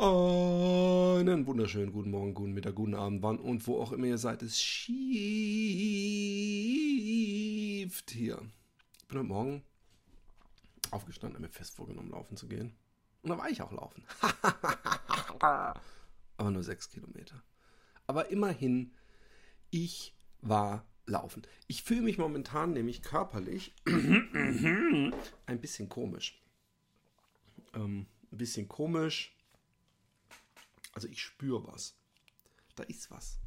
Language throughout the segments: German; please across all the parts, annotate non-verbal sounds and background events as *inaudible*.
Einen wunderschönen guten Morgen, guten Mittag, guten Abend, wann und wo auch immer ihr seid. Es schieft hier. Ich bin heute Morgen aufgestanden, mir fest vorgenommen, laufen zu gehen. Und da war ich auch laufen. *laughs* Aber nur sechs Kilometer. Aber immerhin, ich war laufen. Ich fühle mich momentan nämlich körperlich *clears throat* ein bisschen komisch. Ähm, ein bisschen komisch also ich spüre was. Da ist was.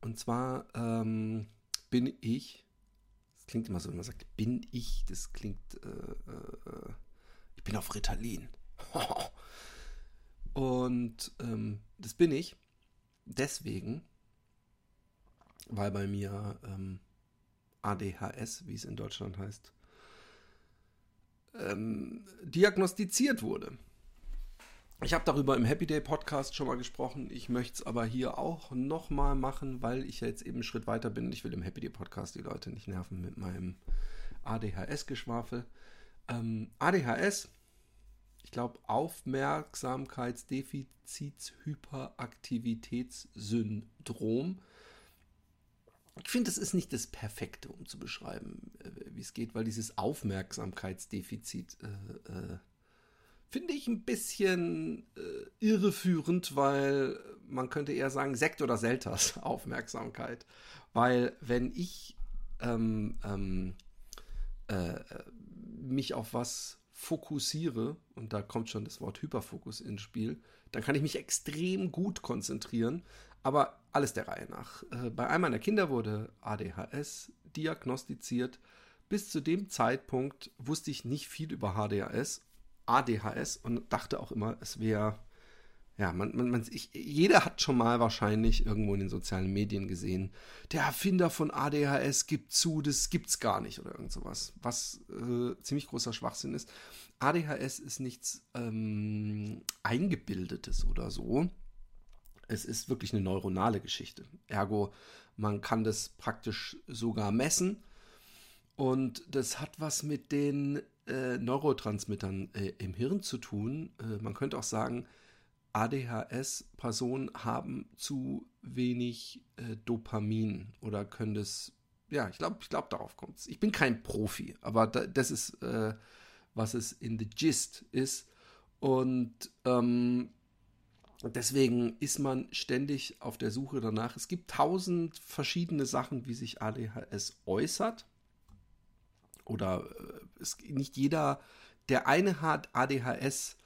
Und zwar ähm, bin ich, das klingt immer so, wenn man sagt, bin ich, das klingt, äh, äh, ich bin auf Ritalin. *laughs* Und ähm, das bin ich deswegen, weil bei mir ähm, ADHS, wie es in Deutschland heißt, ähm, diagnostiziert wurde. Ich habe darüber im Happy Day Podcast schon mal gesprochen. Ich möchte es aber hier auch nochmal machen, weil ich ja jetzt eben einen Schritt weiter bin. Ich will im Happy Day Podcast die Leute nicht nerven mit meinem ADHS-Geschwafel. Ähm, ADHS, ich glaube, Aufmerksamkeitsdefizits-Hyperaktivitätssyndrom. Ich finde, das ist nicht das Perfekte, um zu beschreiben, äh, wie es geht, weil dieses Aufmerksamkeitsdefizit äh, äh, finde ich ein bisschen äh, irreführend, weil man könnte eher sagen Sekt oder Selters *laughs* Aufmerksamkeit. Weil wenn ich ähm, ähm, äh, mich auf was fokussiere, und da kommt schon das Wort Hyperfokus ins Spiel, dann kann ich mich extrem gut konzentrieren. Aber alles der Reihe nach. Äh, bei einem meiner Kinder wurde ADHS diagnostiziert. Bis zu dem Zeitpunkt wusste ich nicht viel über HDHS ADHS und dachte auch immer, es wäre, ja, man, man, man, ich, jeder hat schon mal wahrscheinlich irgendwo in den sozialen Medien gesehen, der Erfinder von ADHS gibt zu, das gibt's gar nicht oder irgend sowas, was äh, ziemlich großer Schwachsinn ist. ADHS ist nichts ähm, Eingebildetes oder so. Es ist wirklich eine neuronale Geschichte. Ergo, man kann das praktisch sogar messen. Und das hat was mit den äh, Neurotransmittern äh, im Hirn zu tun. Äh, man könnte auch sagen, ADHS-Personen haben zu wenig äh, Dopamin oder können das, ja, ich glaube, ich glaube, darauf kommt es. Ich bin kein Profi, aber da, das ist, äh, was es in the Gist ist. Und ähm, deswegen ist man ständig auf der Suche danach. Es gibt tausend verschiedene Sachen, wie sich ADHS äußert oder äh, es, nicht jeder, der eine hat ADHS,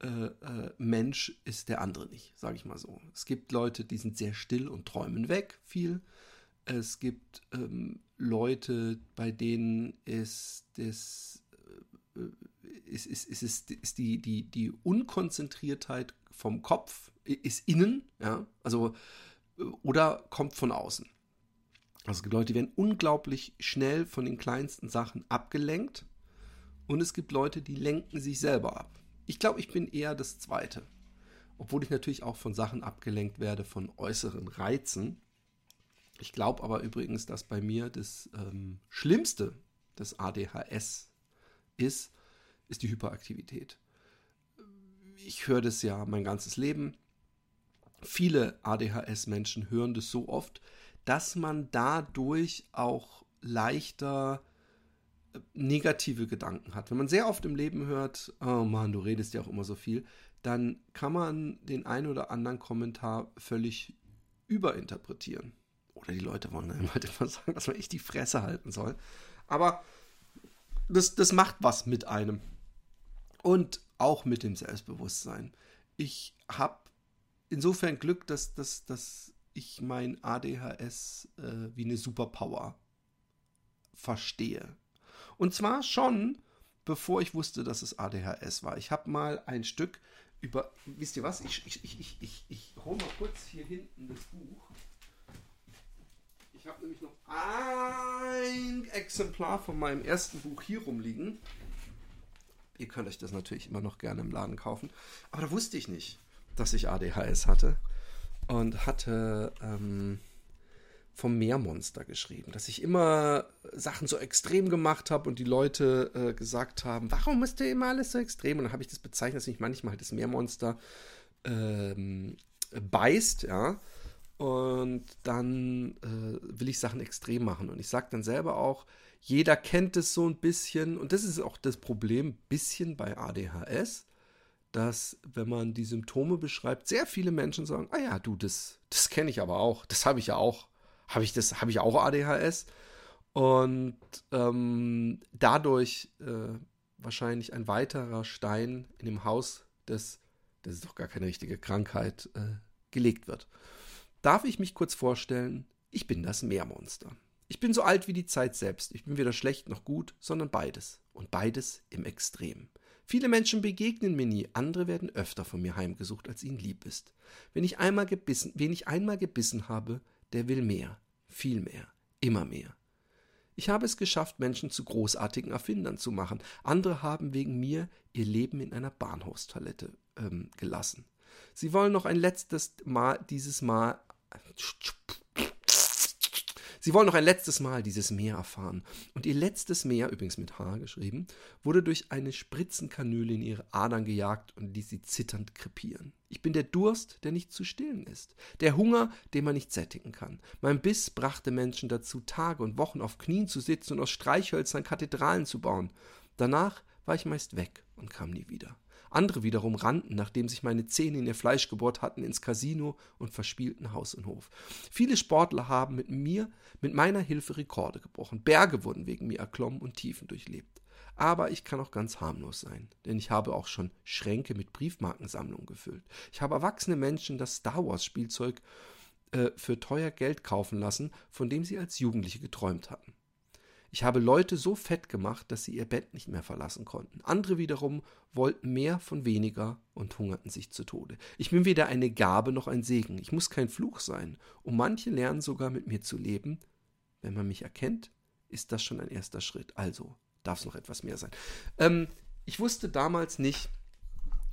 äh, äh, Mensch ist der andere nicht, sage ich mal so. Es gibt Leute, die sind sehr still und träumen weg viel. Es gibt ähm, Leute, bei denen ist das ist, ist, ist, ist, ist die, die, die Unkonzentriertheit vom Kopf ist innen, ja, also oder kommt von außen. Also es gibt Leute, die werden unglaublich schnell von den kleinsten Sachen abgelenkt. Und es gibt Leute, die lenken sich selber ab. Ich glaube, ich bin eher das Zweite. Obwohl ich natürlich auch von Sachen abgelenkt werde, von äußeren Reizen. Ich glaube aber übrigens, dass bei mir das ähm, Schlimmste des ADHS ist, ist die Hyperaktivität. Ich höre das ja mein ganzes Leben. Viele ADHS-Menschen hören das so oft, dass man dadurch auch leichter äh, negative Gedanken hat. Wenn man sehr oft im Leben hört, oh Mann, du redest ja auch immer so viel, dann kann man den einen oder anderen Kommentar völlig überinterpretieren. Oder die Leute wollen dann halt *laughs* immer sagen, dass man echt die Fresse halten soll. Aber das, das macht was mit einem. Und auch mit dem Selbstbewusstsein. Ich habe insofern Glück, dass, dass, dass ich mein ADHS äh, wie eine Superpower verstehe. Und zwar schon, bevor ich wusste, dass es ADHS war. Ich habe mal ein Stück über, wisst ihr was, ich, ich, ich, ich, ich, ich hole mal kurz hier hinten das Buch. Ich habe nämlich noch ein Exemplar von meinem ersten Buch hier rumliegen. Ihr könnt euch das natürlich immer noch gerne im Laden kaufen. Aber da wusste ich nicht, dass ich ADHS hatte und hatte ähm, vom Meermonster geschrieben, dass ich immer Sachen so extrem gemacht habe und die Leute äh, gesagt haben, warum ist du immer alles so extrem? Und dann habe ich das bezeichnet, dass mich manchmal halt das Meermonster ähm, beißt, ja. Und dann äh, will ich Sachen extrem machen. Und ich sage dann selber auch, jeder kennt es so ein bisschen. Und das ist auch das Problem, bisschen bei ADHS, dass wenn man die Symptome beschreibt, sehr viele Menschen sagen, ah ja, du, das, das kenne ich aber auch. Das habe ich ja auch. Habe ich das, habe ich auch ADHS? Und ähm, dadurch äh, wahrscheinlich ein weiterer Stein in dem Haus des, das ist doch gar keine richtige Krankheit, äh, gelegt wird. Darf ich mich kurz vorstellen? Ich bin das Meermonster. Ich bin so alt wie die Zeit selbst. Ich bin weder schlecht noch gut, sondern beides. Und beides im Extrem. Viele Menschen begegnen mir nie, andere werden öfter von mir heimgesucht, als ihnen lieb ist. Wenn ich einmal gebissen, wen ich einmal gebissen habe, der will mehr, viel mehr, immer mehr. Ich habe es geschafft, Menschen zu großartigen Erfindern zu machen. Andere haben wegen mir ihr Leben in einer Bahnhofstoilette ähm, gelassen. Sie wollen noch ein letztes Mal dieses Mal Sie wollen noch ein letztes Mal dieses Meer erfahren. Und ihr letztes Meer, übrigens mit H geschrieben, wurde durch eine Spritzenkanüle in ihre Adern gejagt und ließ sie zitternd krepieren. Ich bin der Durst, der nicht zu stillen ist, der Hunger, den man nicht sättigen kann. Mein Biss brachte Menschen dazu, Tage und Wochen auf Knien zu sitzen und aus Streichhölzern Kathedralen zu bauen. Danach war ich meist weg und kam nie wieder. Andere wiederum rannten, nachdem sich meine Zähne in ihr Fleisch gebohrt hatten, ins Casino und verspielten Haus und Hof. Viele Sportler haben mit mir, mit meiner Hilfe Rekorde gebrochen. Berge wurden wegen mir erklommen und Tiefen durchlebt. Aber ich kann auch ganz harmlos sein, denn ich habe auch schon Schränke mit Briefmarkensammlungen gefüllt. Ich habe erwachsene Menschen das Star Wars Spielzeug äh, für teuer Geld kaufen lassen, von dem sie als Jugendliche geträumt hatten. Ich habe Leute so fett gemacht, dass sie ihr Bett nicht mehr verlassen konnten. Andere wiederum wollten mehr von weniger und hungerten sich zu Tode. Ich bin weder eine Gabe noch ein Segen. Ich muss kein Fluch sein. Und manche lernen sogar mit mir zu leben. Wenn man mich erkennt, ist das schon ein erster Schritt. Also darf es noch etwas mehr sein. Ähm, ich wusste damals nicht,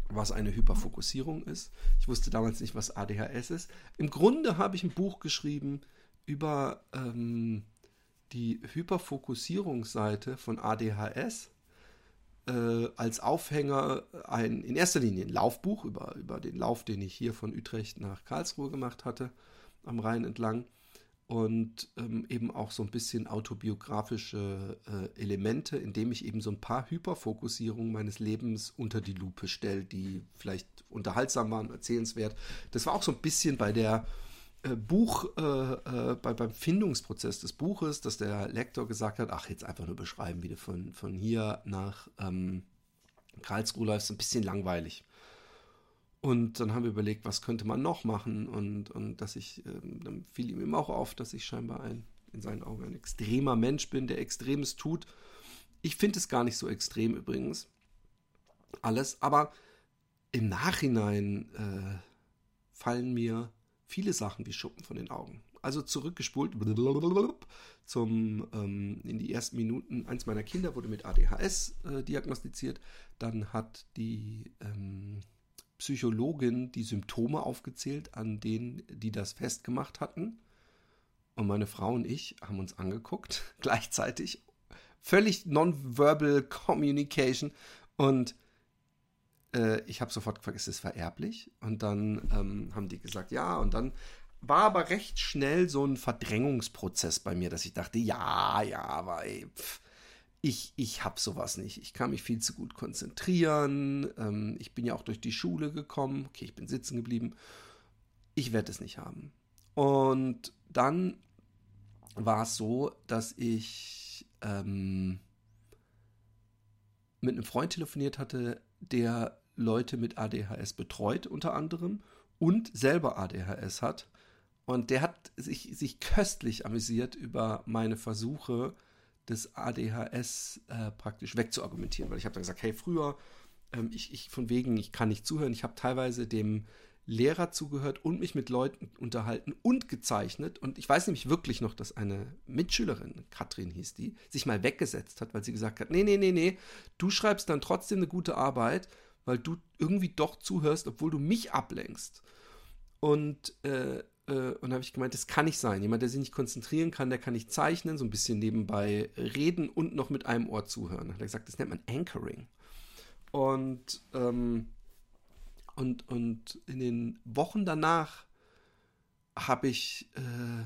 was eine Hyperfokussierung ist. Ich wusste damals nicht, was ADHS ist. Im Grunde habe ich ein Buch geschrieben über ähm, die Hyperfokussierungsseite von ADHS äh, als Aufhänger ein, in erster Linie ein Laufbuch über, über den Lauf, den ich hier von Utrecht nach Karlsruhe gemacht hatte, am Rhein entlang. Und ähm, eben auch so ein bisschen autobiografische äh, Elemente, indem ich eben so ein paar Hyperfokussierungen meines Lebens unter die Lupe stelle, die vielleicht unterhaltsam waren, erzählenswert. Das war auch so ein bisschen bei der Buch, äh, äh, bei, beim Findungsprozess des Buches, dass der Lektor gesagt hat, ach, jetzt einfach nur beschreiben, wie du von, von hier nach ähm, Karlsruhe läufst, ein bisschen langweilig. Und dann haben wir überlegt, was könnte man noch machen und, und dass ich, ähm, dann fiel ihm eben auch auf, dass ich scheinbar ein, in seinen Augen ein extremer Mensch bin, der Extremes tut. Ich finde es gar nicht so extrem übrigens. Alles, aber im Nachhinein äh, fallen mir viele Sachen wie Schuppen von den Augen. Also zurückgespult zum, ähm, in die ersten Minuten. Eins meiner Kinder wurde mit ADHS äh, diagnostiziert. Dann hat die ähm, Psychologin die Symptome aufgezählt, an denen die das festgemacht hatten. Und meine Frau und ich haben uns angeguckt, *laughs* gleichzeitig. Völlig nonverbal Communication. Und äh, ich habe sofort gefragt, ist es vererblich? Und dann ähm, haben die gesagt, ja. Und dann war aber recht schnell so ein Verdrängungsprozess bei mir, dass ich dachte, ja, ja, aber ey, pff, ich, ich habe sowas nicht. Ich kann mich viel zu gut konzentrieren. Ähm, ich bin ja auch durch die Schule gekommen. Okay, ich bin sitzen geblieben. Ich werde es nicht haben. Und dann war es so, dass ich ähm, mit einem Freund telefoniert hatte, der Leute mit ADHS betreut, unter anderem, und selber ADHS hat. Und der hat sich, sich köstlich amüsiert über meine Versuche, das ADHS äh, praktisch wegzuargumentieren. Weil ich habe dann gesagt, hey, früher, ähm, ich, ich von wegen, ich kann nicht zuhören. Ich habe teilweise dem Lehrer zugehört und mich mit Leuten unterhalten und gezeichnet. Und ich weiß nämlich wirklich noch, dass eine Mitschülerin, Katrin hieß die, sich mal weggesetzt hat, weil sie gesagt hat, nee, nee, nee, nee, du schreibst dann trotzdem eine gute Arbeit weil du irgendwie doch zuhörst, obwohl du mich ablenkst. Und äh, Äh, und habe ich gemeint, das kann nicht sein. Jemand, der sich nicht konzentrieren kann, der kann nicht zeichnen, so ein bisschen nebenbei reden und noch mit einem Ohr zuhören. Hat er gesagt, das nennt man Anchoring. Und, ähm, und, und in den Wochen danach habe ich, äh,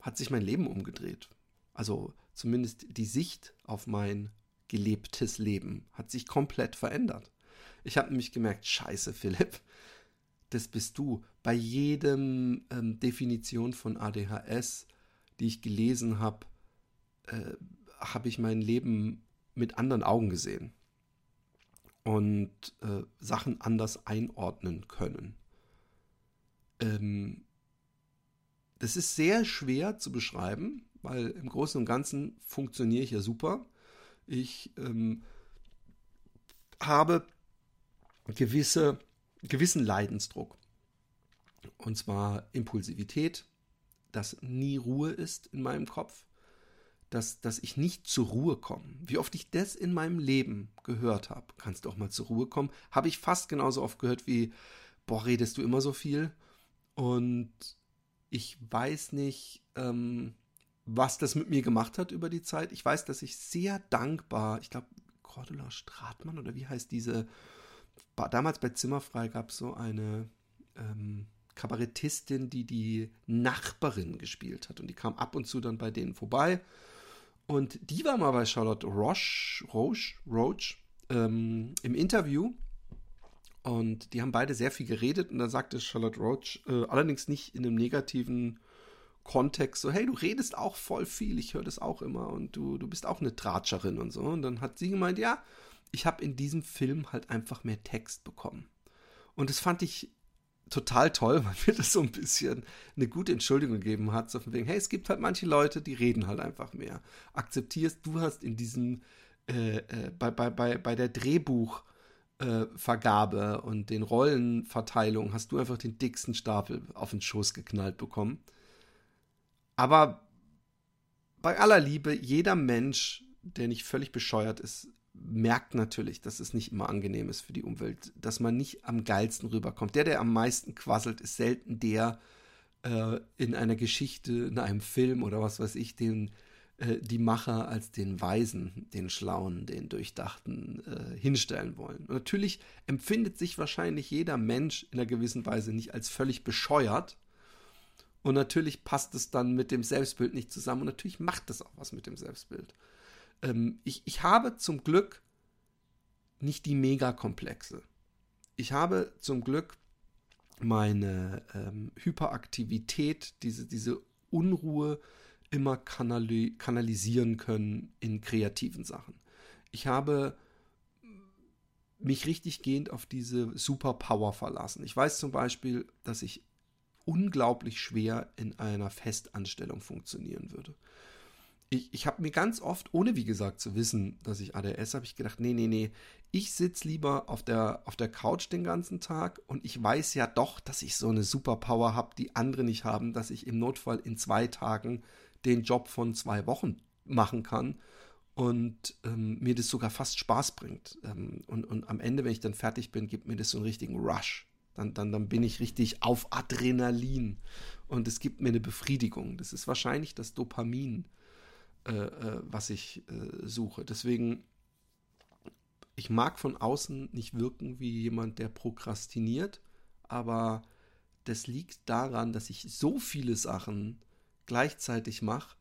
hat sich mein Leben umgedreht. Also zumindest die Sicht auf mein gelebtes Leben hat sich komplett verändert. Ich habe nämlich gemerkt, scheiße, Philipp, das bist du. Bei jedem ähm, Definition von ADHS, die ich gelesen habe, äh, habe ich mein Leben mit anderen Augen gesehen und äh, Sachen anders einordnen können. Ähm, das ist sehr schwer zu beschreiben, weil im Großen und Ganzen funktioniere ich ja super. Ich ähm, habe gewisse, gewissen Leidensdruck. Und zwar Impulsivität, dass nie Ruhe ist in meinem Kopf, dass, dass ich nicht zur Ruhe komme. Wie oft ich das in meinem Leben gehört habe, kannst du auch mal zur Ruhe kommen, habe ich fast genauso oft gehört wie, boah, redest du immer so viel? Und ich weiß nicht, ähm, was das mit mir gemacht hat über die Zeit. Ich weiß, dass ich sehr dankbar, ich glaube, Cordula Stratmann oder wie heißt diese, damals bei Zimmerfrei gab es so eine ähm, Kabarettistin, die die Nachbarin gespielt hat und die kam ab und zu dann bei denen vorbei. Und die war mal bei Charlotte Roche, Roche, Roche ähm, im Interview und die haben beide sehr viel geredet und da sagte Charlotte Roach, äh, allerdings nicht in einem negativen Kontext, so, hey, du redest auch voll viel, ich höre das auch immer und du, du bist auch eine Tratscherin und so. Und dann hat sie gemeint, ja, ich habe in diesem Film halt einfach mehr Text bekommen. Und das fand ich total toll, *laughs* weil mir das so ein bisschen eine gute Entschuldigung gegeben hat, so von wegen, hey, es gibt halt manche Leute, die reden halt einfach mehr. Akzeptierst, du hast in diesem, äh, äh, bei, bei, bei, bei der Drehbuch- äh, Vergabe und den Rollenverteilung hast du einfach den dicksten Stapel auf den Schoß geknallt bekommen. Aber bei aller Liebe, jeder Mensch, der nicht völlig bescheuert ist, merkt natürlich, dass es nicht immer angenehm ist für die Umwelt, dass man nicht am geilsten rüberkommt. Der, der am meisten quasselt, ist selten der äh, in einer Geschichte, in einem Film oder was weiß ich, den äh, die Macher als den Weisen, den Schlauen, den Durchdachten äh, hinstellen wollen. Und natürlich empfindet sich wahrscheinlich jeder Mensch in einer gewissen Weise nicht als völlig bescheuert. Und natürlich passt es dann mit dem Selbstbild nicht zusammen. Und natürlich macht es auch was mit dem Selbstbild. Ähm, ich, ich habe zum Glück nicht die Megakomplexe. Ich habe zum Glück meine ähm, Hyperaktivität, diese, diese Unruhe, immer kanali kanalisieren können in kreativen Sachen. Ich habe mich richtig gehend auf diese Superpower verlassen. Ich weiß zum Beispiel, dass ich unglaublich schwer in einer Festanstellung funktionieren würde. Ich, ich habe mir ganz oft, ohne wie gesagt zu wissen, dass ich ADS habe, ich gedacht, nee, nee, nee, ich sitze lieber auf der, auf der Couch den ganzen Tag und ich weiß ja doch, dass ich so eine Superpower habe, die andere nicht haben, dass ich im Notfall in zwei Tagen den Job von zwei Wochen machen kann und ähm, mir das sogar fast Spaß bringt. Ähm, und, und am Ende, wenn ich dann fertig bin, gibt mir das so einen richtigen Rush. Dann, dann, dann bin ich richtig auf Adrenalin und es gibt mir eine Befriedigung. Das ist wahrscheinlich das Dopamin, was ich äh, suche. Deswegen, ich mag von außen nicht wirken wie jemand, der prokrastiniert, aber das liegt daran, dass ich so viele Sachen gleichzeitig mache,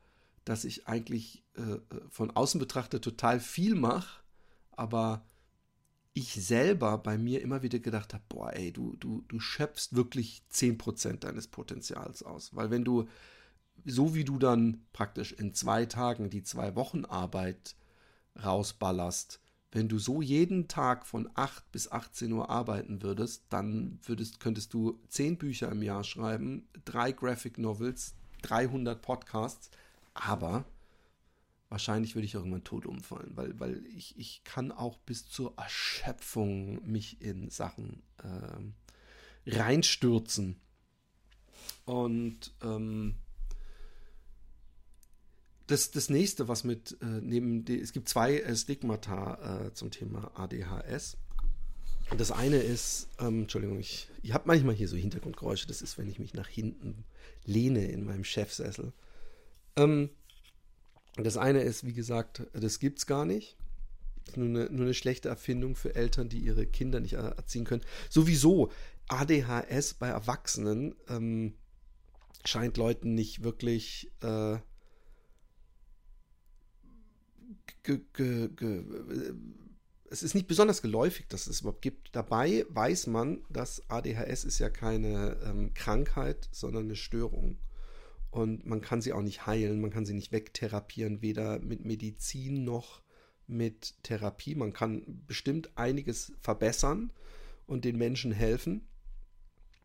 dass ich eigentlich äh, äh, von außen betrachtet total viel mache, aber ich selber bei mir immer wieder gedacht habe, boah, ey, du, du, du schöpfst wirklich 10% deines Potenzials aus. Weil wenn du, so wie du dann praktisch in zwei Tagen die zwei Wochen Arbeit rausballerst, wenn du so jeden Tag von 8 bis 18 Uhr arbeiten würdest, dann würdest, könntest du 10 Bücher im Jahr schreiben, drei Graphic Novels, 300 Podcasts, aber wahrscheinlich würde ich irgendwann tot umfallen, weil, weil ich, ich kann auch bis zur Erschöpfung mich in Sachen äh, reinstürzen. Und ähm, das, das nächste, was mit äh, neben die, es gibt zwei äh, Stigmata äh, zum Thema ADHS. Das eine ist, ähm, Entschuldigung, ich, ich habe manchmal hier so Hintergrundgeräusche. Das ist, wenn ich mich nach hinten lehne in meinem Chefsessel. Ähm, das eine ist, wie gesagt, das gibt es gar nicht. Das ist nur eine, nur eine schlechte Erfindung für Eltern, die ihre Kinder nicht erziehen können. Sowieso, ADHS bei Erwachsenen ähm, scheint Leuten nicht wirklich äh, ge, ge, ge, es ist nicht besonders geläufig, dass es überhaupt gibt. Dabei weiß man, dass ADHS ist ja keine ähm, Krankheit, sondern eine Störung. Und man kann sie auch nicht heilen, man kann sie nicht wegtherapieren, weder mit Medizin noch mit Therapie. Man kann bestimmt einiges verbessern und den Menschen helfen.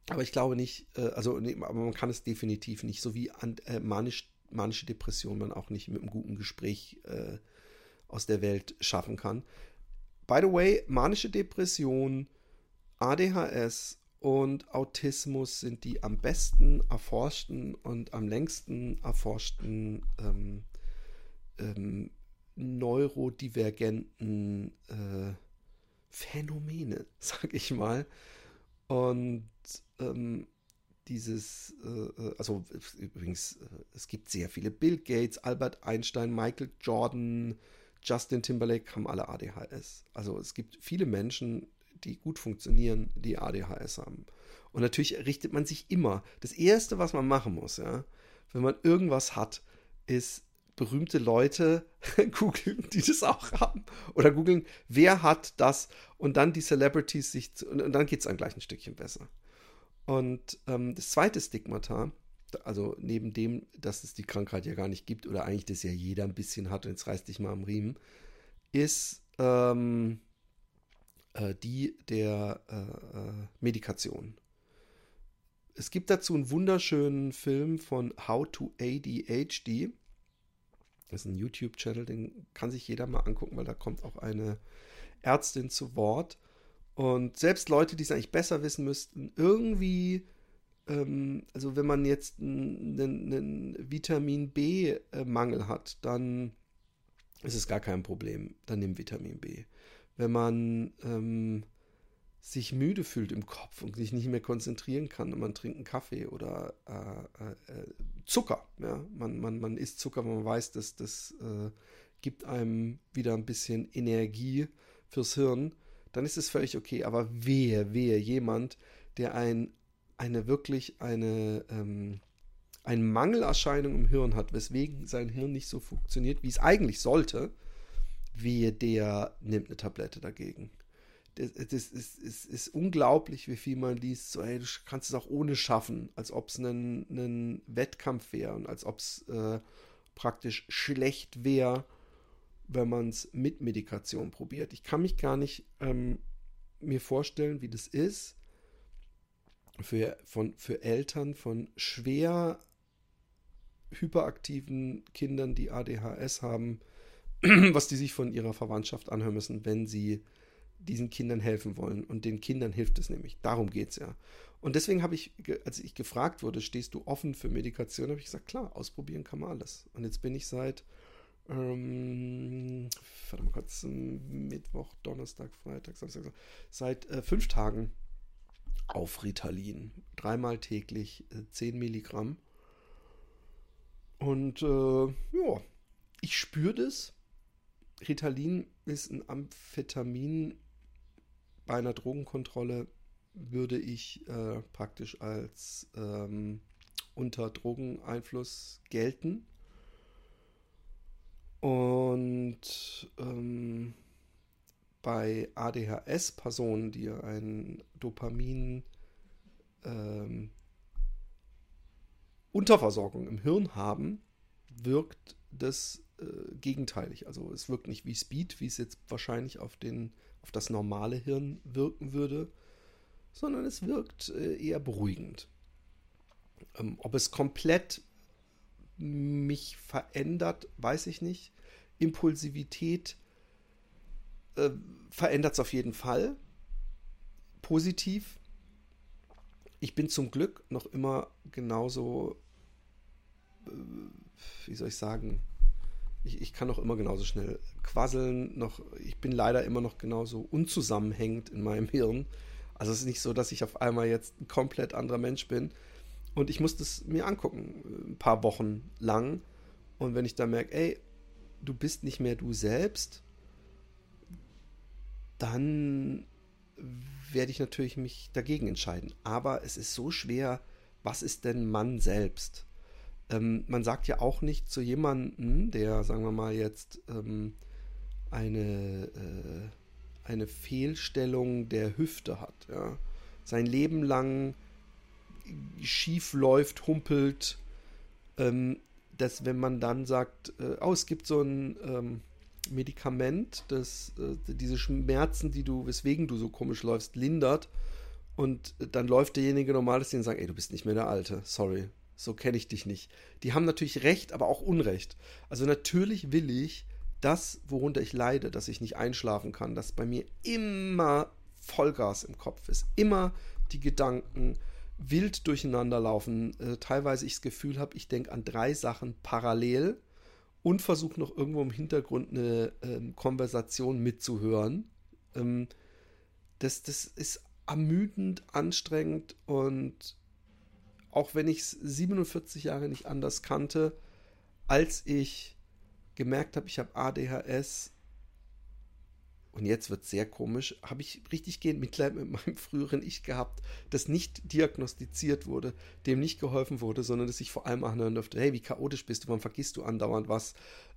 Aber ich glaube nicht, äh, also nee, aber man kann es definitiv nicht, so wie an, äh, manisch, manische Depression man auch nicht mit einem guten Gespräch äh, aus der Welt schaffen kann. By the way, manische Depression, ADHS und Autismus sind die am besten erforschten und am längsten erforschten ähm, ähm, neurodivergenten äh, Phänomene, *laughs* sag ich mal. Und ähm, dieses, äh, äh, also übrigens, äh, es gibt sehr viele Bill Gates, Albert Einstein, Michael Jordan, Justin Timberlake haben alle ADHS. Also es gibt viele Menschen, die gut funktionieren, die ADHS haben. Und natürlich richtet man sich immer. Das Erste, was man machen muss, ja, wenn man irgendwas hat, ist berühmte Leute *laughs* googeln, die das auch haben. Oder googeln, wer hat das und dann die Celebrities sich, zu, und, dann geht es ein gleich ein Stückchen besser. Und ähm, das zweite Stigmata, also neben dem, dass es die Krankheit ja gar nicht gibt oder eigentlich das ja jeder ein bisschen hat und jetzt reißt dich mal am Riemen, ist ähm, äh, die der äh, äh Medikation. Es gibt dazu einen wunderschönen Film von How to ADHD. Das ist ein YouTube-Channel, den kann sich jeder mal angucken, weil da kommt auch eine Ärztin zu Wort. Und selbst Leute, die es eigentlich besser wissen müssten, irgendwie ähm, also wenn man jetzt einen, Vitamin B-Mangel hat, dann ist es gar kein Problem. Dann nimm Vitamin B. Wenn man ähm, sich müde fühlt im Kopf und sich nicht mehr konzentrieren kann, man trinkt einen Kaffee oder äh, äh, Zucker. Ja? Man, man, man isst Zucker, weil man weiß, dass das äh, gibt einem wieder ein bisschen Energie fürs Hirn. Dann ist es völlig okay. Aber wehe, wehe, jemand, der ein eine wirklich eine, ähm, eine Mangelerscheinung im Hirn hat, weswegen sein Hirn nicht so funktioniert, wie es eigentlich sollte, wehe, der nimmt eine Tablette dagegen. Das, das ist, ist, ist, unglaublich, wie viel man liest. So, ey, du kannst es auch ohne schaffen, als ob es ein Wettkampf wäre und als ob es äh, praktisch schlecht wäre, wenn man es mit Medikation probiert. Ich kann mich gar nicht ähm, mir vorstellen, wie das ist, für, von, für Eltern von schwer hyperaktiven Kindern, die ADHS haben, *clears throat* was die sich von ihrer Verwandtschaft anhören müssen, wenn sie diesen Kindern helfen wollen. Und den Kindern hilft es nämlich. Darum geht es ja. Und deswegen habe ich, als ich gefragt wurde, stehst du offen für Medikation, habe ich gesagt, klar, ausprobieren kann man alles. Und jetzt bin ich seit, ähm, warte mal kurz, Mittwoch, Donnerstag, Freitag, Samstag, seit äh, fünf Tagen auf Ritalin. Dreimal täglich äh, 10 Milligramm. Und äh, ja, ich spüre das. Ritalin ist ein Amphetamin. Bei einer Drogenkontrolle würde ich äh, praktisch als ähm, unter Drogeneinfluss gelten. Und ähm, bei ADHS-Personen, die ein Dopamin ähm, Unterversorgung im Hirn haben, wirkt das äh, gegenteilig. Also es wirkt nicht wie Speed, wie es jetzt wahrscheinlich auf, den, auf das normale Hirn wirken würde, sondern es wirkt äh, eher beruhigend. Ähm, ob es komplett mich verändert, weiß ich nicht. Impulsivität äh, verändert es auf jeden Fall. Positiv. Ich bin zum Glück noch immer genauso, äh, wie soll ich sagen, Ich, ich kann auch immer genauso schnell quasseln. Noch, ich bin leider immer noch genauso unzusammenhängend in meinem *laughs* Hirn. Also es ist nicht so, dass ich auf einmal jetzt ein komplett anderer Mensch bin. Und ich muss das mir angucken, ein paar Wochen lang. Und wenn ich dann merke, ey, du bist nicht mehr du selbst, dann werde ich natürlich mich dagegen entscheiden. Aber es ist so schwer, was ist denn Mann selbst? Ähm, man sagt ja auch nicht zu jemandem, der, sagen wir mal, jetzt ähm, eine, äh, eine Fehlstellung der Hüfte hat, ja? sein Leben lang schief läuft, humpelt, ähm, dass wenn man dann sagt, äh, oh, es gibt so ein ähm, Medikament, das äh, diese Schmerzen, die du, weswegen du so komisch läufst, lindert. Und dann läuft derjenige normal ist und sagt, ey, du bist nicht mehr der Alte, sorry, so kenne ich dich nicht. Die haben natürlich Recht, aber auch Unrecht. Also natürlich will ich das, worunter ich leide, dass ich nicht einschlafen kann, dass bei mir immer Vollgas im Kopf ist, immer die Gedanken wild durcheinander laufen, äh, teilweise ich das Gefühl habe, ich denke an drei Sachen parallel und versuche noch irgendwo im Hintergrund eine ähm, Konversation mitzuhören. Ähm, das, das ist ermüdend, anstrengend und auch wenn ich es 47 Jahre nicht anders kannte, als ich gemerkt habe, ich habe ADHS, und jetzt wird es sehr komisch, habe ich richtig gehend Mitleid mit meinem *laughs* früheren Ich gehabt, das nicht diagnostiziert wurde, dem nicht geholfen wurde, sondern dass ich vor allem anhören durfte, hey, wie chaotisch bist du, warum vergisst du andauernd was,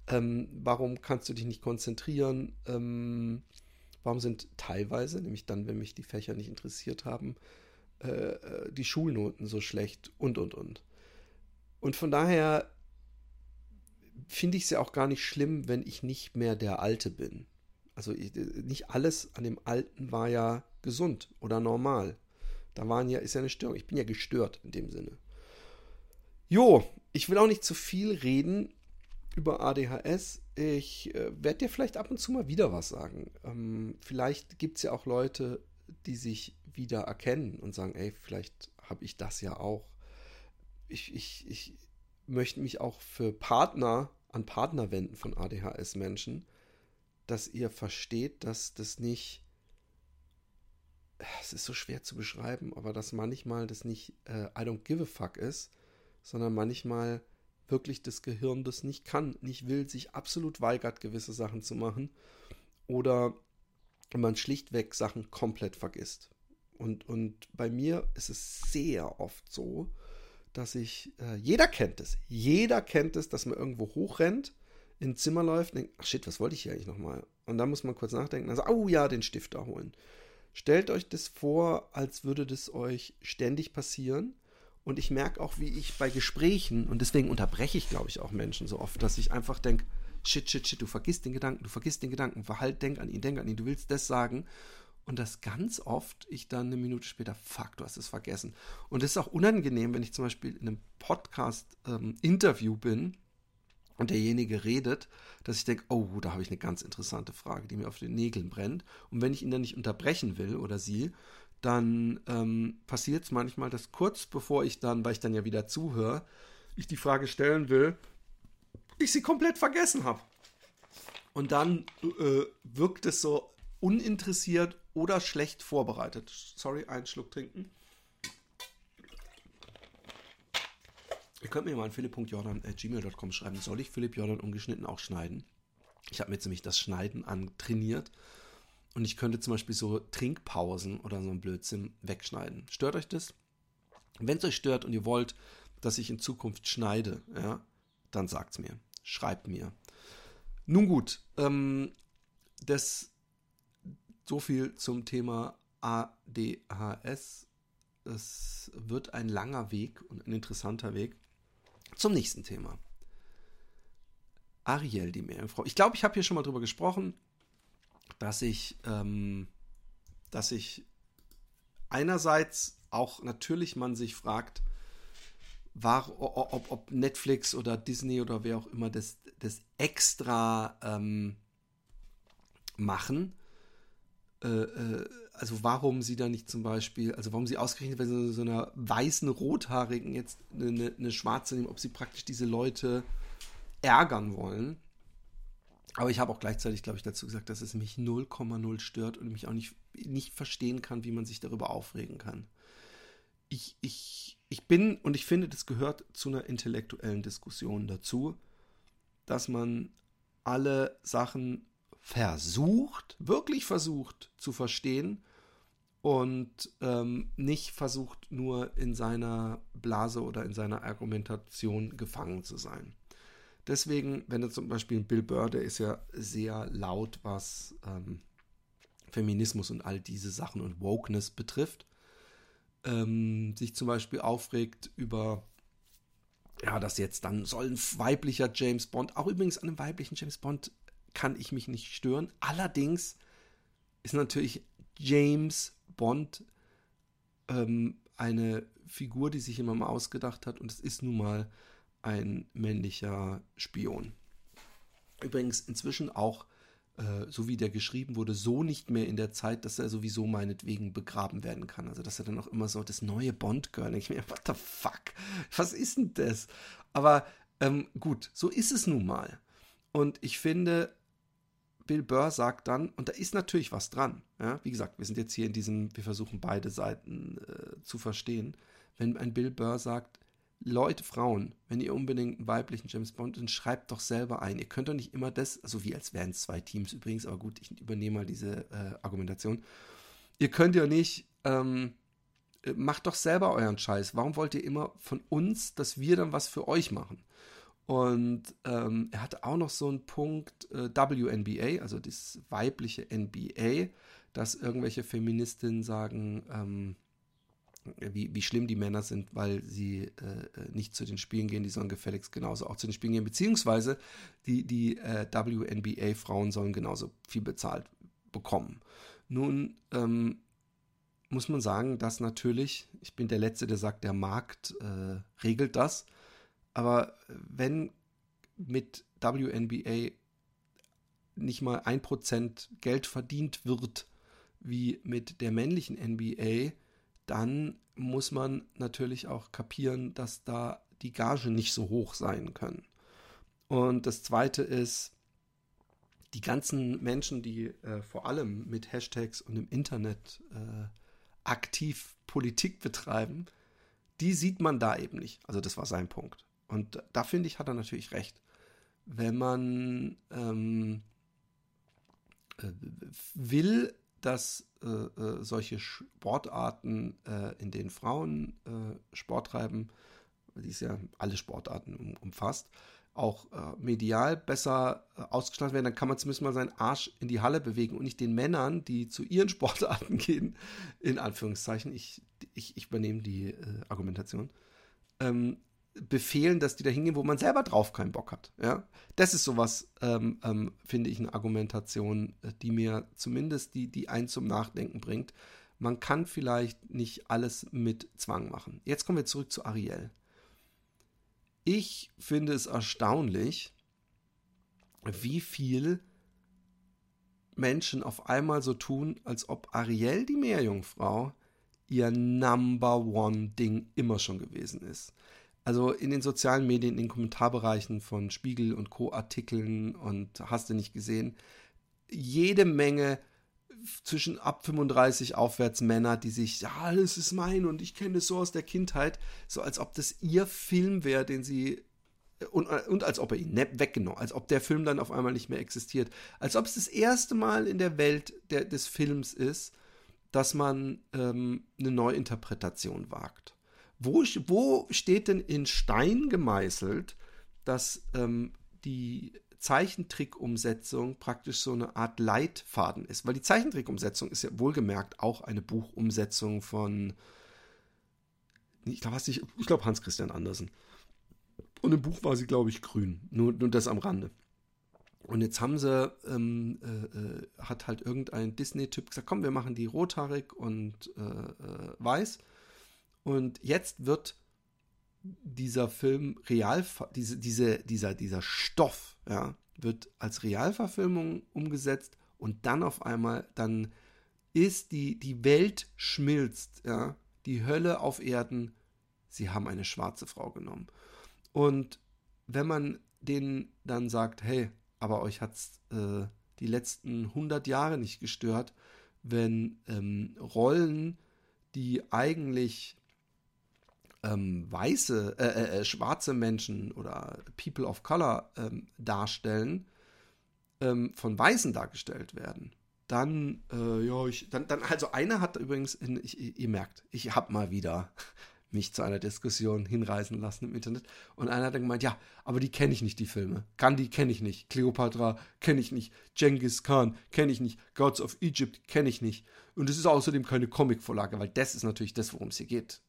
ähm, warum kannst du dich nicht konzentrieren, ähm, warum sind teilweise, nämlich dann, wenn mich die Fächer nicht interessiert haben, äh, äh die Schulnoten so schlecht und, und, und. Und von daher finde ich es ja auch gar nicht schlimm, wenn ich nicht mehr der Alte bin also nicht alles an dem Alten war ja gesund oder normal. Da waren ja, ist ja eine Störung. Ich bin ja gestört in dem Sinne. Jo, ich will auch nicht zu viel reden über ADHS. Ich äh, werde dir vielleicht ab und zu mal wieder was sagen. Ähm, vielleicht gibt es ja auch Leute, die sich wieder erkennen und sagen, ey, vielleicht habe ich das ja auch. Ich, ich, ich möchte mich auch für Partner an Partner wenden von ADHS-Menschen dass ihr versteht, dass das nicht, es ist so schwer zu beschreiben, aber dass manchmal das nicht äh, I don't give a fuck ist, sondern manchmal wirklich das Gehirn das nicht kann, nicht will, sich absolut weigert, gewisse Sachen zu machen oder man schlichtweg Sachen komplett vergisst. Und, und bei mir ist es sehr oft so, dass ich, äh, jeder kennt es, jeder kennt es, dass man irgendwo hochrennt ins Zimmer läuft denkt, ach shit, was wollte ich hier eigentlich nochmal? Und dann muss man kurz nachdenken, also, oh ja, den Stift da holen. Stellt euch das vor, als würde das euch ständig passieren. Und ich merke auch, wie ich bei Gesprächen, und deswegen unterbreche ich, glaube ich, auch Menschen so oft, dass ich einfach denke, shit, shit, shit, du vergisst den Gedanken, du vergisst den Gedanken, verhalt, denk an ihn, denk an ihn, du willst das sagen. Und das ganz oft ich dann eine Minute später, fuck, du hast es vergessen. Und das ist auch unangenehm, wenn ich zum Beispiel in einem Podcast-Interview ähm, bin und derjenige redet, dass ich denke, oh, da habe ich eine ganz interessante Frage, die mir auf den Nägeln brennt. Und wenn ich ihn dann nicht unterbrechen will oder sie, dann ähm, passiert es manchmal, dass kurz bevor ich dann, weil ich dann ja wieder zuhöre, ich die Frage stellen will, ich sie komplett vergessen habe. Und dann äh, wirkt es so uninteressiert oder schlecht vorbereitet. Sorry, einen Schluck trinken. Ihr könnt mir mal an philipp.jordan.gmail.com schreiben, soll ich Philipp Jordan ungeschnitten auch schneiden? Ich habe mir jetzt nämlich das Schneiden antrainiert und ich könnte zum Beispiel so Trinkpausen oder so ein Blödsinn wegschneiden. Stört euch das? Wenn es euch stört und ihr wollt, dass ich in Zukunft schneide, ja, dann sagt's mir. Schreibt mir. Nun gut, ähm, das so viel zum Thema ADHS. Es wird ein langer Weg und ein interessanter Weg. Zum nächsten Thema. Ariel, die Meerjungfrau. Ich glaube, ich habe hier schon mal drüber gesprochen, dass ich, ähm, dass ich einerseits auch natürlich man sich fragt, war, ob, ob, Netflix oder Disney oder wer auch immer das, das extra ähm, machen. Äh, äh, also warum sie da nicht zum Beispiel, also warum sie ausgerechnet bei so, so einer weißen Rothaarigen jetzt eine, eine, schwarze nehmen, ob sie praktisch diese Leute ärgern wollen. Aber ich habe auch gleichzeitig, glaube ich, dazu gesagt, dass es mich 0,0 stört und mich auch nicht, nicht verstehen kann, wie man sich darüber aufregen kann. Ich, ich, ich bin, und ich finde, das gehört zu einer intellektuellen Diskussion dazu, dass man alle Sachen versucht, wirklich versucht zu verstehen und ähm, nicht versucht, nur in seiner Blase oder in seiner Argumentation gefangen zu sein. Deswegen, wenn du zum Beispiel Bill Burr, der ist ja sehr laut, was ähm, Feminismus und all diese Sachen und Wokeness betrifft, ähm, sich zum Beispiel aufregt über, ja, dass jetzt dann soll ein weiblicher James Bond, auch übrigens einem weiblichen James Bond kann ich mich nicht stören. Allerdings ist natürlich James Bond ähm, eine Figur, die sich jemand mal ausgedacht hat und es ist nun mal ein männlicher Spion. Übrigens inzwischen auch, äh, so wie der geschrieben wurde, so nicht mehr in der Zeit, dass er sowieso meinetwegen begraben werden kann. Also dass er dann auch immer so das neue Bond-Girl, ich mir, *laughs* what the fuck, was ist denn das? Aber ähm, gut, so ist es nun mal. Und ich finde, Bill Burr sagt dann, und da ist natürlich was dran, ja, wie gesagt, wir sind jetzt hier in diesem, wir versuchen beide Seiten äh, zu verstehen, wenn ein Bill Burr sagt, Leute, Frauen, wenn ihr unbedingt einen weiblichen James Bond, dann schreibt doch selber ein. Ihr könnt doch nicht immer das, also wie als wären es zwei Teams übrigens, aber gut, ich übernehme mal diese äh, Argumentation. Ihr könnt ja nicht, ähm, äh, macht doch selber euren Scheiß. Warum wollt ihr immer von uns, dass wir dann was für euch machen? Und ähm, er hatte auch noch so einen Punkt äh, WNBA, also das weibliche NBA, dass irgendwelche Feministinnen sagen, ähm, wie, wie schlimm die Männer sind, weil sie äh, nicht zu den Spielen gehen, die sollen gefälligst genauso auch zu den Spielen gehen, beziehungsweise die, die äh, WNBA-Frauen sollen genauso viel bezahlt bekommen. Nun ähm, muss man sagen, dass natürlich, ich bin der Letzte, der sagt, der Markt äh, regelt das, aber wenn mit WNBA nicht mal ein Prozent Geld verdient wird, wie mit der männlichen NBA, dann muss man natürlich auch kapieren, dass da die Gage nicht so hoch sein können. Und das Zweite ist, die ganzen Menschen, die äh, vor allem mit Hashtags und im Internet äh, aktiv Politik betreiben, die sieht man da eben nicht. Also das war sein Punkt. Und da finde ich, hat er natürlich recht. Wenn man ähm, äh, will, dass äh, äh, solche Sportarten, äh, in denen Frauen äh, Sport treiben, die ist ja alle Sportarten um, umfasst, auch äh, medial besser ausgestattet werden, dann kann man zumindest mal seinen Arsch in die Halle bewegen und nicht den Männern, die zu ihren *laughs* Sportarten gehen, in Anführungszeichen, ich, ich, ich übernehme die Argumentation, ähm, befehlen, dass die da hingehen, wo man selber drauf keinen Bock hat. Ja? Das ist sowas, ähm, ähm, finde ich, eine Argumentation, äh, die mir zumindest die, die einen zum Nachdenken bringt. Man kann vielleicht nicht alles mit Zwang machen. Jetzt kommen wir zurück zu Ariel. Ich finde es erstaunlich, wie viel Menschen auf einmal so tun, als ob Ariel, die Meerjungfrau, ihr Number One Ding immer schon gewesen ist also in den sozialen Medien, in den Kommentarbereichen von Spiegel und Co-Artikeln und hast du nicht gesehen, jede Menge zwischen ab 35 aufwärts Männer, die sich, ja, das ist mein und ich kenne das so aus der Kindheit, so als ob das ihr Film wäre, den sie und, und als ob er ihn weggenommen, als ob der Film dann auf einmal nicht mehr existiert, als ob es das erste Mal in der Welt der, des Films ist, dass man ähm, eine Neuinterpretation wagt. Wo, wo steht denn in Stein gemeißelt, dass ähm, die Zeichentrick-Umsetzung praktisch so eine Art Leitfaden ist? Weil die Zeichentrick-Umsetzung ist ja wohlgemerkt auch eine Buchumsetzung von, ich glaube glaub Hans Christian Andersen. Und im Buch war sie, glaube ich, grün. Nur, nur das am Rande. Und jetzt haben sie, ähm, äh, äh hat halt irgendein Disney-Typ gesagt, komm, wir machen die rothaarig und äh, äh, weiß. Und jetzt wird dieser Film real, diese, diese, dieser, dieser Stoff, ja, wird als Realverfilmung umgesetzt und dann auf einmal, dann ist die, die Welt schmilzt, ja, die Hölle auf Erden, sie haben eine schwarze Frau genommen. Und wenn man denen dann sagt, hey, aber euch hat es äh, die letzten 100 Jahre nicht gestört, wenn ähm, Rollen, die eigentlich ähm, weiße, äh, äh, äh, schwarze Menschen oder People of Color ähm, darstellen, ähm, von Weißen dargestellt werden. Dann, äh, ja, ich, dann, dann, also einer hat übrigens, in, ich, ihr merkt, ich habe mal wieder *laughs* mich zu einer Diskussion hinreißen lassen im Internet. Und einer hat dann gemeint, ja, aber die kenne ich nicht, die Filme. Gandhi kenne ich nicht, Cleopatra kenne ich nicht, Genghis Khan kenne ich nicht, Gods of Egypt kenne ich nicht. Und es ist außerdem keine Comicvorlage, weil das ist natürlich das, worum es hier geht.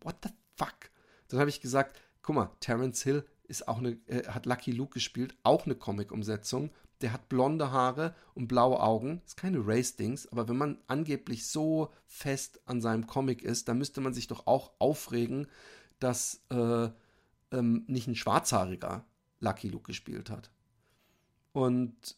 What the fuck? Dann habe ich gesagt, guck mal, Terence Hill ist auch eine, äh, hat Lucky Luke gespielt, auch eine Comic-Umsetzung. Der hat blonde Haare und blaue Augen. Ist keine Race-Dings, aber wenn man angeblich so fest an seinem Comic ist, dann müsste man sich doch auch aufregen, dass äh, ähm, nicht ein schwarzhaariger Lucky Luke gespielt hat. Und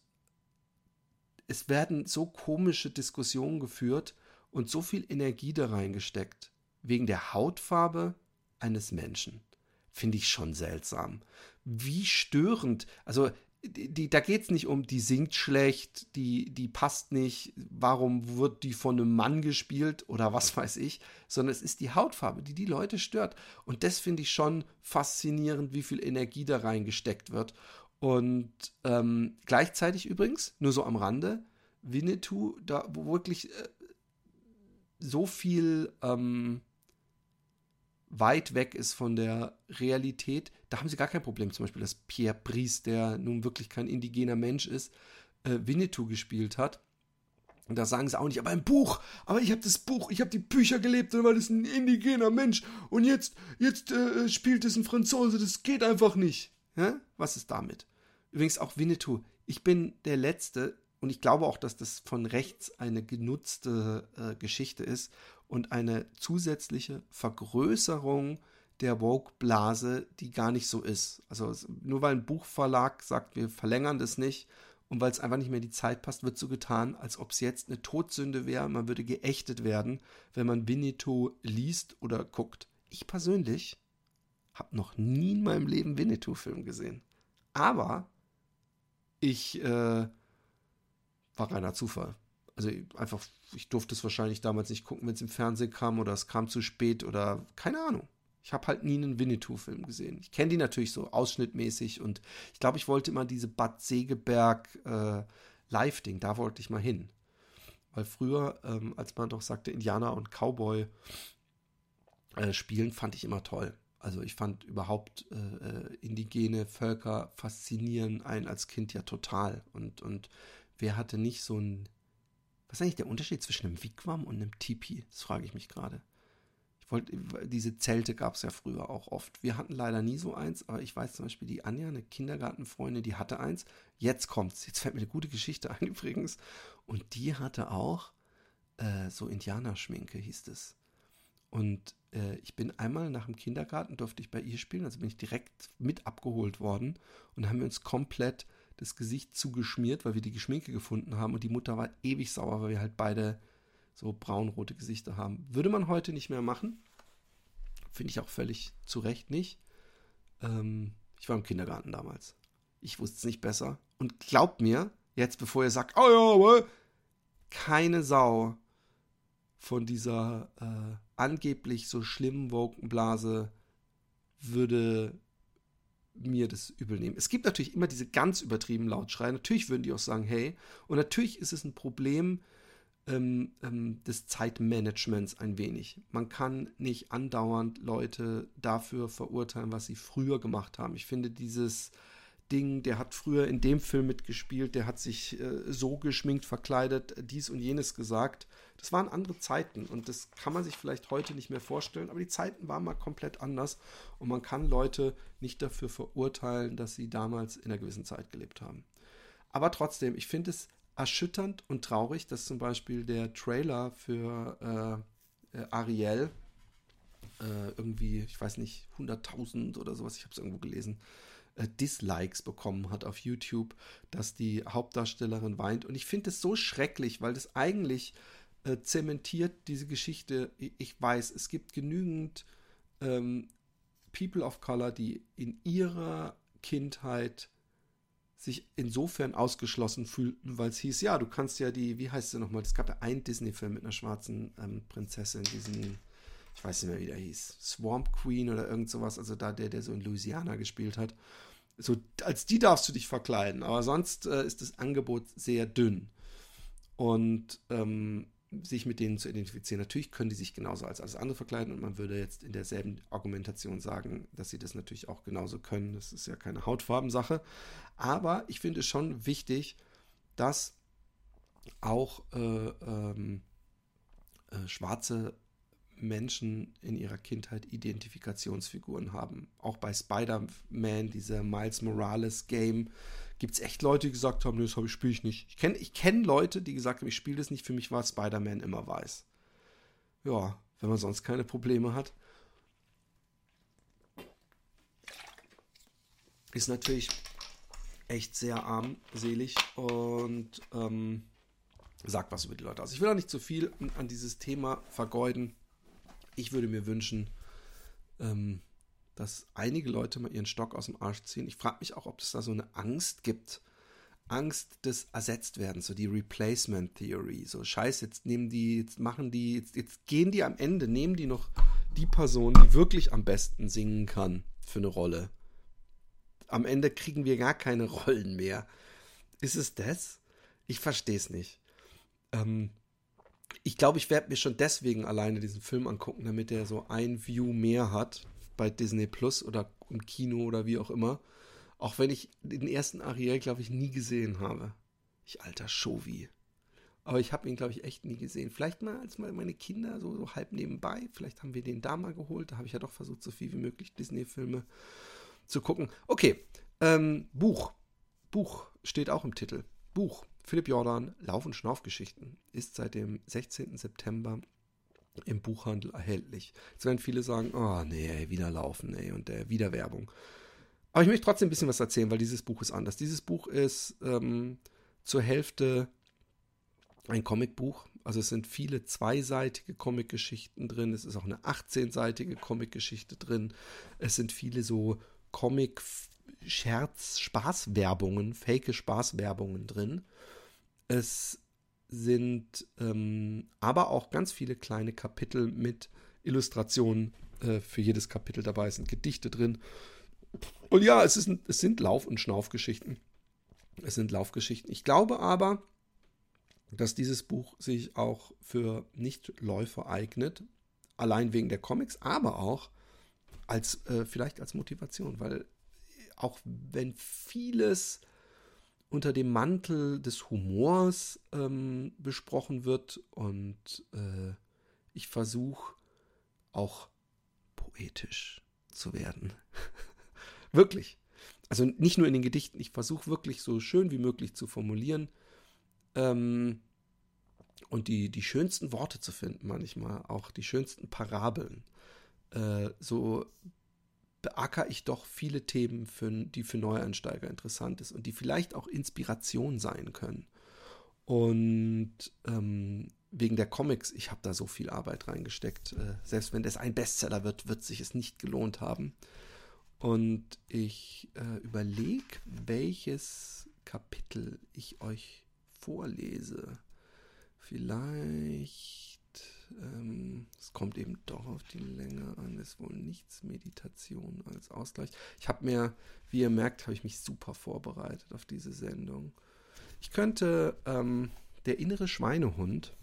es werden so komische Diskussionen geführt und so viel Energie da reingesteckt. Wegen der Hautfarbe, eines Menschen. Finde ich schon seltsam. Wie störend. Also, die, die, da geht es nicht um, die singt schlecht, die, die passt nicht, warum wird die von einem Mann gespielt oder was weiß ich, sondern es ist die Hautfarbe, die die Leute stört. Und das finde ich schon faszinierend, wie viel Energie da reingesteckt wird. Und ähm, gleichzeitig übrigens, nur so am Rande, Winnetou, da wo wirklich äh, so viel ähm, weit weg ist von der Realität, da haben sie gar kein Problem. Zum Beispiel, dass Pierre Brice, der nun wirklich kein indigener Mensch ist, äh, Winnetou gespielt hat. Und da sagen sie auch nicht, aber ein Buch, aber ich habe das Buch, ich habe die Bücher gelebt, weil das ein indigener Mensch und jetzt, jetzt äh, spielt es ein Franzose, das geht einfach nicht. Ja? Was ist damit? Übrigens auch Winnetou. Ich bin der Letzte und ich glaube auch, dass das von rechts eine genutzte äh, Geschichte ist und eine zusätzliche Vergrößerung der Woke-Blase, die gar nicht so ist. Also nur weil ein Buchverlag sagt, wir verlängern das nicht und weil es einfach nicht mehr die Zeit passt, wird so getan, als ob es jetzt eine Todsünde wäre, man würde geächtet werden, wenn man Winnetou liest oder guckt. Ich persönlich habe noch nie in meinem Leben Winnetou-Film gesehen. Aber ich äh, war reiner Zufall also einfach, ich durfte es wahrscheinlich damals nicht gucken, wenn es im Fernsehen kam oder es kam zu spät oder keine Ahnung. Ich habe halt nie einen Winnetou-Film gesehen. Ich kenne die natürlich so ausschnittmäßig und ich glaube, ich wollte immer diese Bad Segeberg äh, Live-Ding, da wollte ich mal hin. Weil früher, ähm, als man doch sagte, Indianer und Cowboy äh, spielen, fand ich immer toll. Also ich fand überhaupt äh, äh indigene Völker faszinieren einen als Kind ja total. Und, und wer hatte nicht so ein was ist eigentlich der Unterschied zwischen einem Wigwam und einem Tipi? Das frage ich mich gerade. Ich wollte, diese Zelte gab es ja früher auch oft. Wir hatten leider nie so eins, aber ich weiß zum Beispiel, die Anja, eine Kindergartenfreundin, die hatte eins. Jetzt kommt's. Jetzt fällt mir eine gute Geschichte ein *laughs* übrigens. Und die hatte auch äh, so Indianerschminke, hieß es. Und äh, ich bin einmal nach dem Kindergarten, durfte ich bei ihr spielen, also bin ich direkt mit abgeholt worden und haben wir uns komplett das Gesicht zugeschmiert, weil wir die Geschminke gefunden haben und die Mutter war ewig sauer, weil wir halt beide so braunrote Gesichter haben. Würde man heute nicht mehr machen. Finde ich auch völlig zu Recht nicht. Ähm, ich war im Kindergarten damals. Ich wusste es nicht besser. Und glaubt mir, jetzt bevor ihr sagt, oh ja, aber keine Sau von dieser äh, angeblich so schlimmen Wokenblase würde mir das übel nehmen. Es gibt natürlich immer diese ganz übertrieben Lautschreien. Natürlich würden die auch sagen, hey, und natürlich ist es ein Problem ähm, ähm, des Zeitmanagements ein wenig. Man kann nicht andauernd Leute dafür verurteilen, was sie früher gemacht haben. Ich finde dieses Ding, der hat früher in dem Film mitgespielt, der hat sich äh, so geschminkt, verkleidet, dies und jenes gesagt. Das waren andere Zeiten und das kann man sich vielleicht heute nicht mehr vorstellen, aber die Zeiten waren mal komplett anders und man kann Leute nicht dafür verurteilen, dass sie damals in einer gewissen Zeit gelebt haben. Aber trotzdem, ich finde es erschütternd und traurig, dass zum Beispiel der Trailer für äh, äh Ariel äh, irgendwie, ich weiß nicht, 100.000 oder sowas, ich habe es irgendwo gelesen, äh, Dislikes bekommen hat auf YouTube, dass die Hauptdarstellerin weint. Und ich finde es so schrecklich, weil das eigentlich äh, zementiert diese Geschichte. Ich weiß, es gibt genügend ähm, People of Color, die in ihrer Kindheit sich insofern ausgeschlossen fühlten, weil es hieß, ja, du kannst ja die, wie heißt sie nochmal, es gab ja einen Disney-Film mit einer schwarzen ähm, Prinzessin, diesen, ich weiß nicht mehr, wie der hieß, Swamp Queen oder irgend sowas, also da der, der so in Louisiana gespielt hat. So, als die darfst du dich verkleiden, aber sonst äh, ist das Angebot sehr dünn. Und ähm, sich mit denen zu identifizieren. Natürlich können die sich genauso als alles andere verkleiden und man würde jetzt in derselben Argumentation sagen, dass sie das natürlich auch genauso können. Das ist ja keine Hautfarbensache. Aber ich finde es schon wichtig, dass auch äh, ähm, äh, schwarze Menschen in ihrer Kindheit Identifikationsfiguren haben. Auch bei Spider-Man, dieser Miles Morales Game, gibt es echt Leute, die gesagt haben, nee, das spiele ich nicht. Ich kenne ich kenn Leute, die gesagt haben, ich spiele das nicht. Für mich war Spider-Man immer weiß. Ja, wenn man sonst keine Probleme hat. Ist natürlich echt sehr armselig und ähm, sagt was über die Leute aus. Ich will auch nicht zu viel an dieses Thema vergeuden. Ich würde mir wünschen, ähm, dass einige Leute mal ihren Stock aus dem Arsch ziehen. Ich frage mich auch, ob es da so eine Angst gibt. Angst des Ersetztwerdens, so die Replacement Theory. So, scheiße, jetzt nehmen die, jetzt machen die, jetzt, jetzt gehen die am Ende, nehmen die noch die Person, die wirklich am besten singen kann für eine Rolle. Am Ende kriegen wir gar keine *laughs* Rollen mehr. Ist es das? Ich verstehe es nicht. Ähm, ich glaube, ich werde mir schon deswegen alleine diesen Film angucken, damit er so ein View mehr hat bei Disney Plus oder im Kino oder wie auch immer. Auch wenn ich den ersten Ariel, glaube ich, nie gesehen habe. Ich alter Shovi. Aber ich habe ihn, glaube ich, echt nie gesehen. Vielleicht mal als mal meine Kinder so, so halb nebenbei. Vielleicht haben wir den da mal geholt. Da habe ich ja doch versucht, so viel wie möglich Disney-Filme zu gucken. Okay, ähm, Buch. Buch steht auch im Titel. Buch. Philipp Jordan, Lauf- und Schnaufgeschichten, ist seit dem 16. September im Buchhandel erhältlich. Jetzt werden viele sagen, oh nee, wieder laufen, ey, und äh, wieder Werbung. Aber ich möchte trotzdem ein bisschen was erzählen, weil dieses Buch ist anders. Dieses Buch ist ähm, zur Hälfte ein Comicbuch. Also es sind viele zweiseitige Comicgeschichten drin. Es ist auch eine 18-seitige Comicgeschichte drin. Es sind viele so Comic-Scherz-Spaßwerbungen, fake Spaßwerbungen drin. Es sind ähm, aber auch ganz viele kleine Kapitel mit Illustrationen. Äh, für jedes Kapitel dabei sind Gedichte drin. Und ja, es, ist, es sind Lauf- und Schnaufgeschichten. Es sind Laufgeschichten. Ich glaube aber, dass dieses Buch sich auch für Nichtläufer eignet. Allein wegen der Comics, aber auch als äh, vielleicht als Motivation, weil auch wenn vieles unter dem Mantel des Humors ähm, besprochen wird und äh, ich versuche auch poetisch zu werden. *laughs* wirklich. Also nicht nur in den Gedichten, ich versuche wirklich so schön wie möglich zu formulieren ähm, und die, die schönsten Worte zu finden manchmal, auch die schönsten Parabeln. Äh, so beackere ich doch viele Themen, für, die für Neueinsteiger interessant ist und die vielleicht auch Inspiration sein können. Und ähm, wegen der Comics, ich habe da so viel Arbeit reingesteckt. Äh, selbst wenn das ein Bestseller wird, wird sich es nicht gelohnt haben. Und ich äh, überlege, welches Kapitel ich euch vorlese. Vielleicht ähm, es kommt eben doch auf die Länge an. Ist wohl nichts Meditation als Ausgleich. Ich habe mir, wie ihr merkt, habe ich mich super vorbereitet auf diese Sendung. Ich könnte ähm, der innere Schweinehund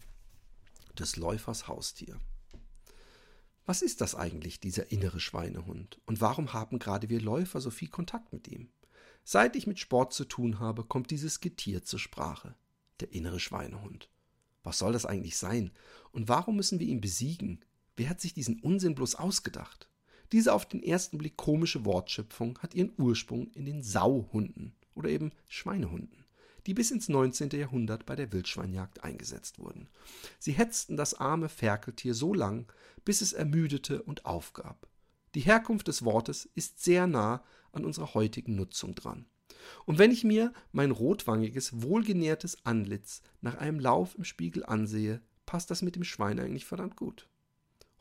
des Läufers Haustier. Was ist das eigentlich, dieser innere Schweinehund? Und warum haben gerade wir Läufer so viel Kontakt mit ihm? Seit ich mit Sport zu tun habe, kommt dieses Getier zur Sprache. Der innere Schweinehund. Was soll das eigentlich sein? Und warum müssen wir ihn besiegen? Wer hat sich diesen Unsinn bloß ausgedacht? Diese auf den ersten Blick komische Wortschöpfung hat ihren Ursprung in den Sauhunden oder eben Schweinehunden, die bis ins 19. Jahrhundert bei der Wildschweinjagd eingesetzt wurden. Sie hetzten das arme Ferkeltier so lang, bis es ermüdete und aufgab. Die Herkunft des Wortes ist sehr nah an unserer heutigen Nutzung dran. Und wenn ich mir mein rotwangiges, wohlgenährtes Antlitz nach einem Lauf im Spiegel ansehe, passt das mit dem Schwein eigentlich verdammt gut.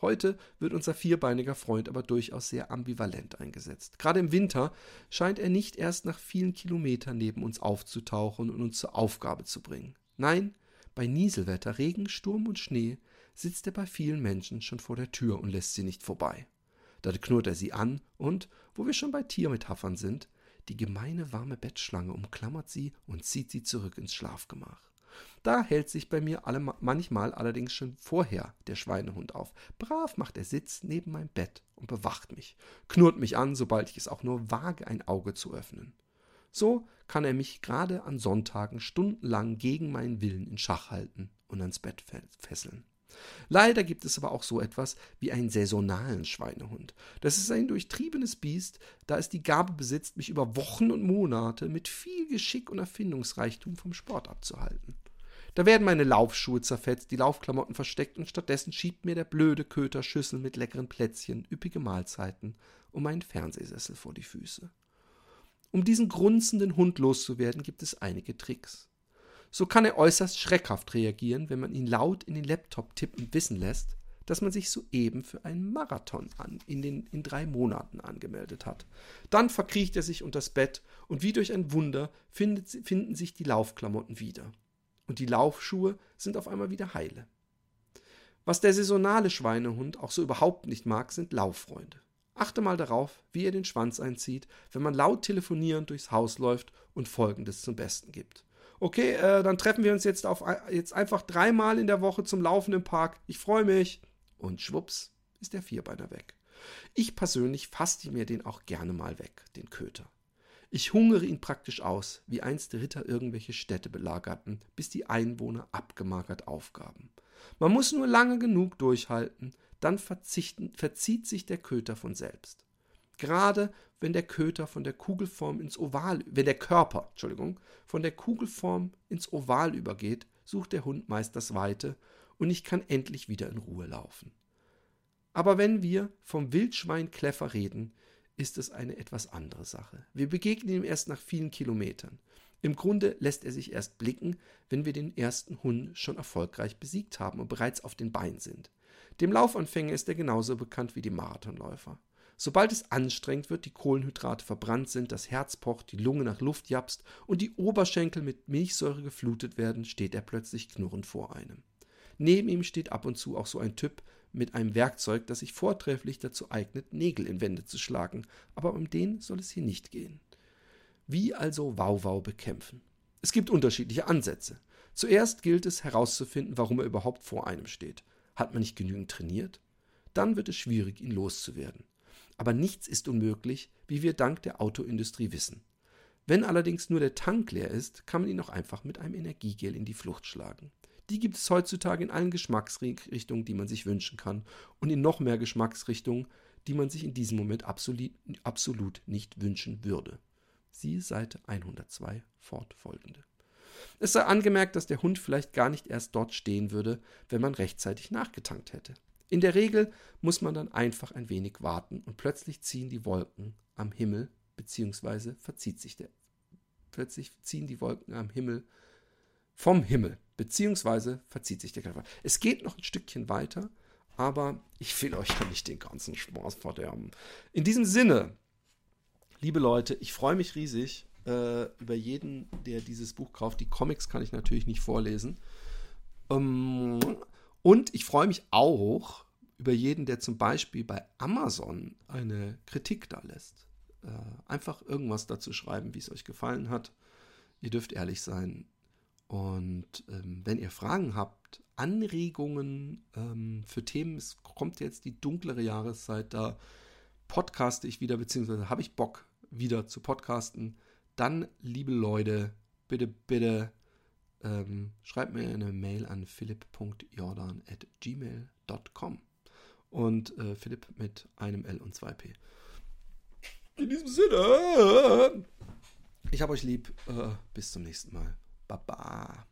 Heute wird unser vierbeiniger Freund aber durchaus sehr ambivalent eingesetzt. Gerade im Winter scheint er nicht erst nach vielen Kilometern neben uns aufzutauchen und uns zur Aufgabe zu bringen. Nein, bei Nieselwetter, Regen, Sturm und Schnee sitzt er bei vielen Menschen schon vor der Tür und lässt sie nicht vorbei. Da knurrt er sie an und, wo wir schon bei Tiermetaphern sind, die gemeine warme Bettschlange umklammert sie und zieht sie zurück ins Schlafgemach. Da hält sich bei mir alle, manchmal allerdings schon vorher der Schweinehund auf. Brav macht er Sitz neben meinem Bett und bewacht mich, knurrt mich an, sobald ich es auch nur wage, ein Auge zu öffnen. So kann er mich gerade an Sonntagen stundenlang gegen meinen Willen in Schach halten und ans Bett fesseln. Leider gibt es aber auch so etwas wie einen saisonalen Schweinehund. Das ist ein durchtriebenes Biest, da es die Gabe besitzt, mich über Wochen und Monate mit viel Geschick und Erfindungsreichtum vom Sport abzuhalten. Da werden meine Laufschuhe zerfetzt, die Laufklamotten versteckt und stattdessen schiebt mir der blöde Köter Schüssel mit leckeren Plätzchen, üppige Mahlzeiten und meinen Fernsehsessel vor die Füße. Um diesen grunzenden Hund loszuwerden, gibt es einige Tricks. So kann er äußerst schreckhaft reagieren, wenn man ihn laut in den Laptop tippen wissen lässt, dass man sich soeben für einen Marathon an, in, den, in drei Monaten angemeldet hat. Dann verkriecht er sich unters Bett und wie durch ein Wunder findet, finden sich die Laufklamotten wieder. Und die Laufschuhe sind auf einmal wieder heile. Was der saisonale Schweinehund auch so überhaupt nicht mag, sind Lauffreunde. Achte mal darauf, wie er den Schwanz einzieht, wenn man laut telefonierend durchs Haus läuft und Folgendes zum Besten gibt okay, äh, dann treffen wir uns jetzt, auf, jetzt einfach dreimal in der Woche zum Laufen im Park. Ich freue mich. Und schwupps ist der Vierbeiner weg. Ich persönlich faste mir den auch gerne mal weg, den Köter. Ich hungere ihn praktisch aus, wie einst Ritter irgendwelche Städte belagerten, bis die Einwohner abgemagert aufgaben. Man muss nur lange genug durchhalten, dann verzieht sich der Köter von selbst. Gerade wenn der Köter von der Kugelform ins Oval, wenn der Körper, Entschuldigung, von der Kugelform ins Oval übergeht, sucht der Hund meist das Weite und ich kann endlich wieder in Ruhe laufen. Aber wenn wir vom Wildschwein Kläffer reden, ist es eine etwas andere Sache. Wir begegnen ihm erst nach vielen Kilometern. Im Grunde lässt er sich erst blicken, wenn wir den ersten Hund schon erfolgreich besiegt haben und bereits auf den Beinen sind. Dem Laufanfänger ist er genauso bekannt wie dem Marathonläufer. Sobald es anstrengend wird, die Kohlenhydrate verbrannt sind, das Herz pocht, die Lunge nach Luft japst und die Oberschenkel mit Milchsäure geflutet werden, steht er plötzlich knurrend vor einem. Neben ihm steht ab und zu auch so ein Typ mit einem Werkzeug, das sich vortrefflich dazu eignet, Nägel in Wände zu schlagen, aber um den soll es hier nicht gehen. Wie also Wauwau bekämpfen? Es gibt unterschiedliche Ansätze. Zuerst gilt es herauszufinden, warum er überhaupt vor einem steht. Hat man nicht genügend trainiert? Dann wird es schwierig, ihn loszuwerden. Aber nichts ist unmöglich, wie wir dank der Autoindustrie wissen. Wenn allerdings nur der Tank leer ist, kann man ihn auch einfach mit einem Energiegel in die Flucht schlagen. Die gibt es heutzutage in allen Geschmacksrichtungen, die man sich wünschen kann, und in noch mehr Geschmacksrichtungen, die man sich in diesem Moment absolut, absolut nicht wünschen würde. Siehe Seite 102 fortfolgende. Es sei angemerkt, dass der Hund vielleicht gar nicht erst dort stehen würde, wenn man rechtzeitig nachgetankt hätte. In der Regel muss man dann einfach ein wenig warten und plötzlich ziehen die Wolken am Himmel, beziehungsweise verzieht sich der, plötzlich ziehen die Wolken am Himmel vom Himmel, beziehungsweise verzieht sich der Körper. Es geht noch ein Stückchen weiter, aber ich will euch ja nicht den ganzen Spaß verderben. In diesem Sinne, liebe Leute, ich freue mich riesig äh, über jeden, der dieses Buch kauft. Die Comics kann ich natürlich nicht vorlesen. Ähm, und ich freue mich auch über jeden, der zum Beispiel bei Amazon eine Kritik da lässt. Äh, einfach irgendwas dazu schreiben, wie es euch gefallen hat. Ihr dürft ehrlich sein. Und ähm, wenn ihr Fragen habt, Anregungen ähm, für Themen, es kommt jetzt die dunklere Jahreszeit, da podcaste ich wieder, beziehungsweise habe ich Bock wieder zu podcasten, dann, liebe Leute, bitte, bitte ähm, schreibt mir eine Mail an philipp.jordan.gmail.com und äh, Philipp mit einem L und zwei P. In diesem Sinne, ich habe euch lieb. Äh, bis zum nächsten Mal. Baba.